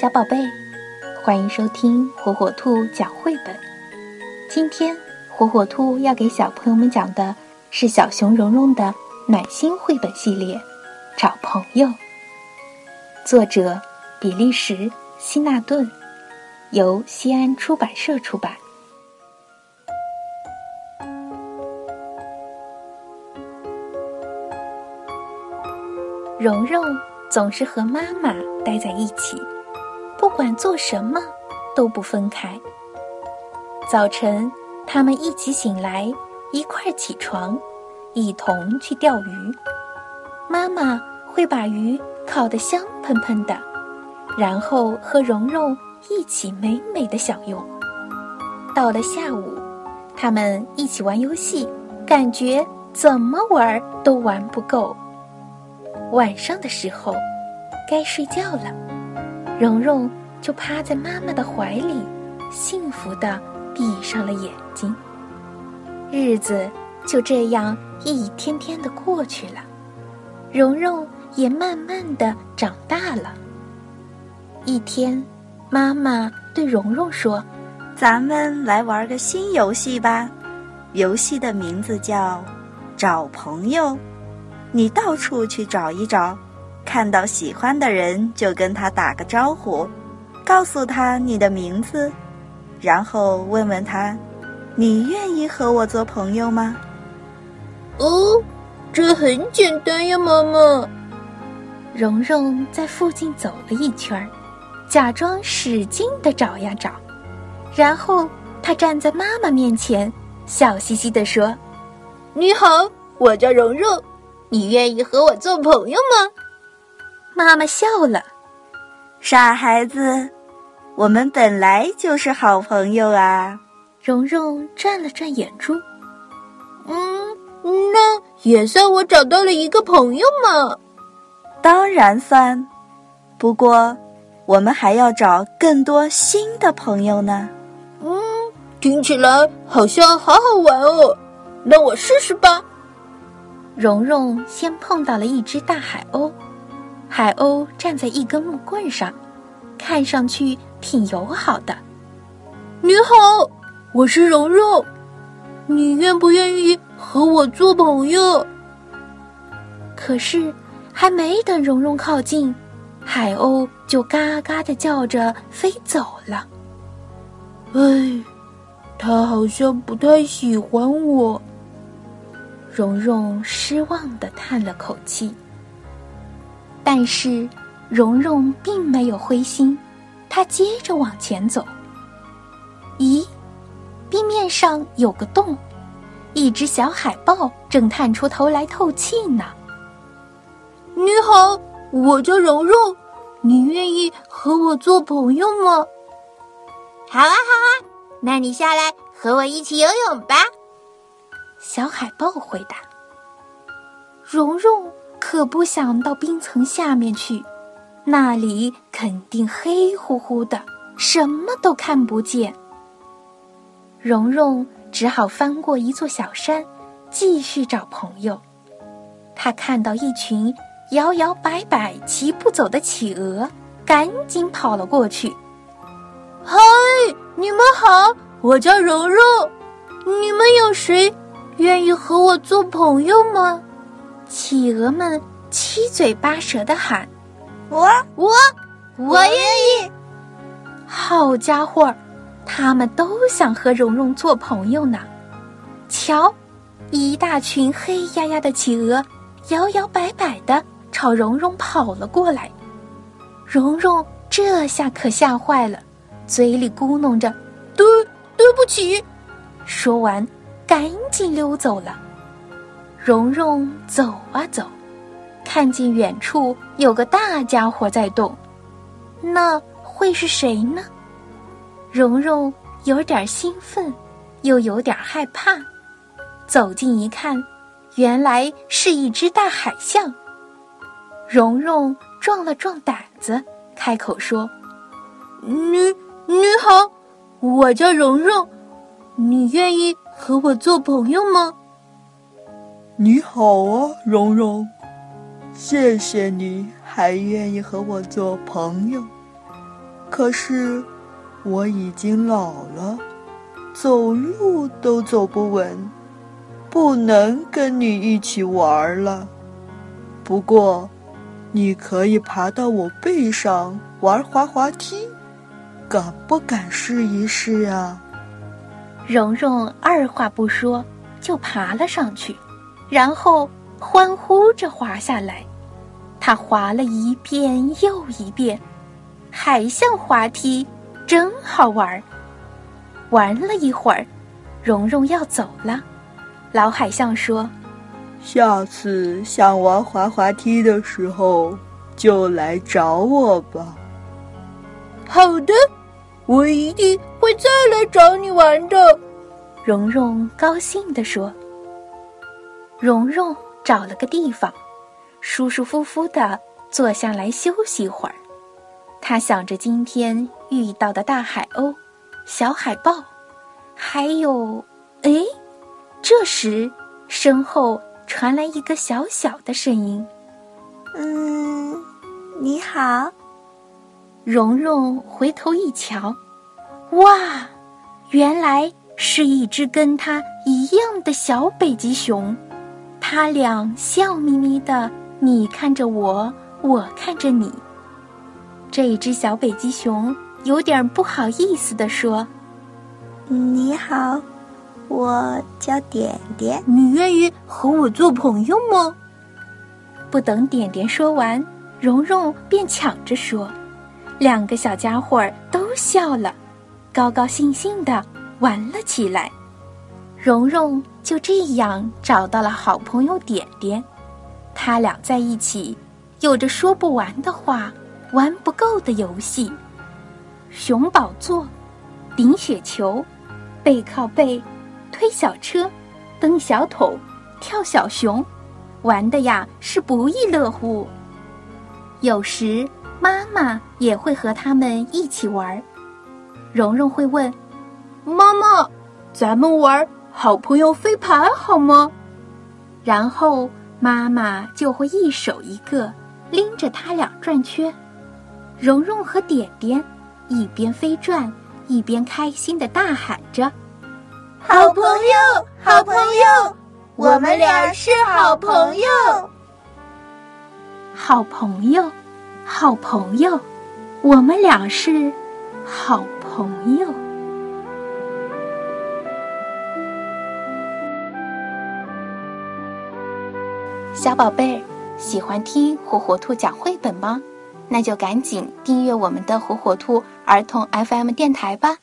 小宝贝，欢迎收听火火兔讲绘本。今天，火火兔要给小朋友们讲的是小熊蓉蓉的暖心绘本系列《找朋友》，作者比利时·希纳顿，由西安出版社出版。蓉蓉总是和妈妈待在一起。不管做什么，都不分开。早晨，他们一起醒来，一块起床，一同去钓鱼。妈妈会把鱼烤得香喷喷的，然后和蓉蓉一起美美的享用。到了下午，他们一起玩游戏，感觉怎么玩都玩不够。晚上的时候，该睡觉了。蓉蓉就趴在妈妈的怀里，幸福的闭上了眼睛。日子就这样一天天的过去了，蓉蓉也慢慢的长大了。一天，妈妈对蓉蓉说：“咱们来玩个新游戏吧，游戏的名字叫‘找朋友’，你到处去找一找。”看到喜欢的人就跟他打个招呼，告诉他你的名字，然后问问他：“你愿意和我做朋友吗？”哦，这很简单呀，妈妈。蓉蓉在附近走了一圈，假装使劲的找呀找，然后她站在妈妈面前，笑嘻嘻的说：“你好，我叫蓉蓉，你愿意和我做朋友吗？”妈妈笑了，傻孩子，我们本来就是好朋友啊。蓉蓉转了转眼珠，嗯，那也算我找到了一个朋友嘛。当然算，不过我们还要找更多新的朋友呢。嗯，听起来好像好好玩哦，那我试试吧。蓉蓉先碰到了一只大海鸥。海鸥站在一根木棍上，看上去挺友好的。你好，我是蓉蓉，你愿不愿意和我做朋友？可是，还没等蓉蓉靠近，海鸥就嘎嘎的叫着飞走了。哎，它好像不太喜欢我。蓉蓉失望的叹了口气。但是，蓉蓉并没有灰心，她接着往前走。咦，冰面上有个洞，一只小海豹正探出头来透气呢。你好，我叫蓉蓉，你愿意和我做朋友吗？好啊，好啊，那你下来和我一起游泳吧。小海豹回答。蓉蓉。可不想到冰层下面去，那里肯定黑乎乎的，什么都看不见。蓉蓉只好翻过一座小山，继续找朋友。他看到一群摇摇摆摆、齐步走的企鹅，赶紧跑了过去。“嗨，你们好，我叫蓉蓉，你们有谁愿意和我做朋友吗？”企鹅们七嘴八舌的喊：“我我我愿意！”好家伙，他们都想和蓉蓉做朋友呢。瞧，一大群黑压压的企鹅摇摇摆摆的朝蓉蓉跑了过来。蓉蓉这下可吓坏了，嘴里咕哝着：“对对不起。”说完，赶紧溜走了。蓉蓉走啊走，看见远处有个大家伙在动，那会是谁呢？蓉蓉有点兴奋，又有点害怕。走近一看，原来是一只大海象。蓉蓉壮了壮胆子，开口说：“你你好，我叫蓉蓉，你愿意和我做朋友吗？”你好啊，蓉蓉，谢谢你还愿意和我做朋友。可是我已经老了，走路都走不稳，不能跟你一起玩了。不过，你可以爬到我背上玩滑滑梯，敢不敢试一试啊？蓉蓉二话不说就爬了上去，然后欢呼着滑下来。他滑了一遍又一遍，还像滑梯，真好玩。玩了一会儿，蓉蓉要走了。老海象说：“下次想玩滑滑梯的时候，就来找我吧。”好的，我一定会再来找你玩的。蓉蓉高兴地说。蓉蓉找了个地方。舒舒服服的坐下来休息一会儿，他想着今天遇到的大海鸥、小海豹，还有……哎，这时身后传来一个小小的声音：“嗯，你好。”蓉蓉回头一瞧，哇，原来是一只跟它一样的小北极熊，他俩笑眯眯的。你看着我，我看着你。这一只小北极熊有点不好意思地说：“你好，我叫点点。你愿意和我做朋友吗？”不等点点说完，蓉蓉便抢着说：“两个小家伙都笑了，高高兴兴的玩了起来。蓉蓉就这样找到了好朋友点点。”他俩在一起，有着说不完的话，玩不够的游戏。熊宝座、顶雪球、背靠背、推小车、蹬小桶、跳小熊，玩的呀是不亦乐乎。有时妈妈也会和他们一起玩。蓉蓉会问：“妈妈，咱们玩好朋友飞盘好吗？”然后。妈妈就会一手一个拎着他俩转圈，蓉蓉和点点一边飞转，一边开心的大喊着：“好朋友，好朋友，我们俩是好朋友，好朋友，好朋友，我们俩是好朋友。”小宝贝儿，喜欢听火火兔讲绘本吗？那就赶紧订阅我们的火火兔儿童 FM 电台吧。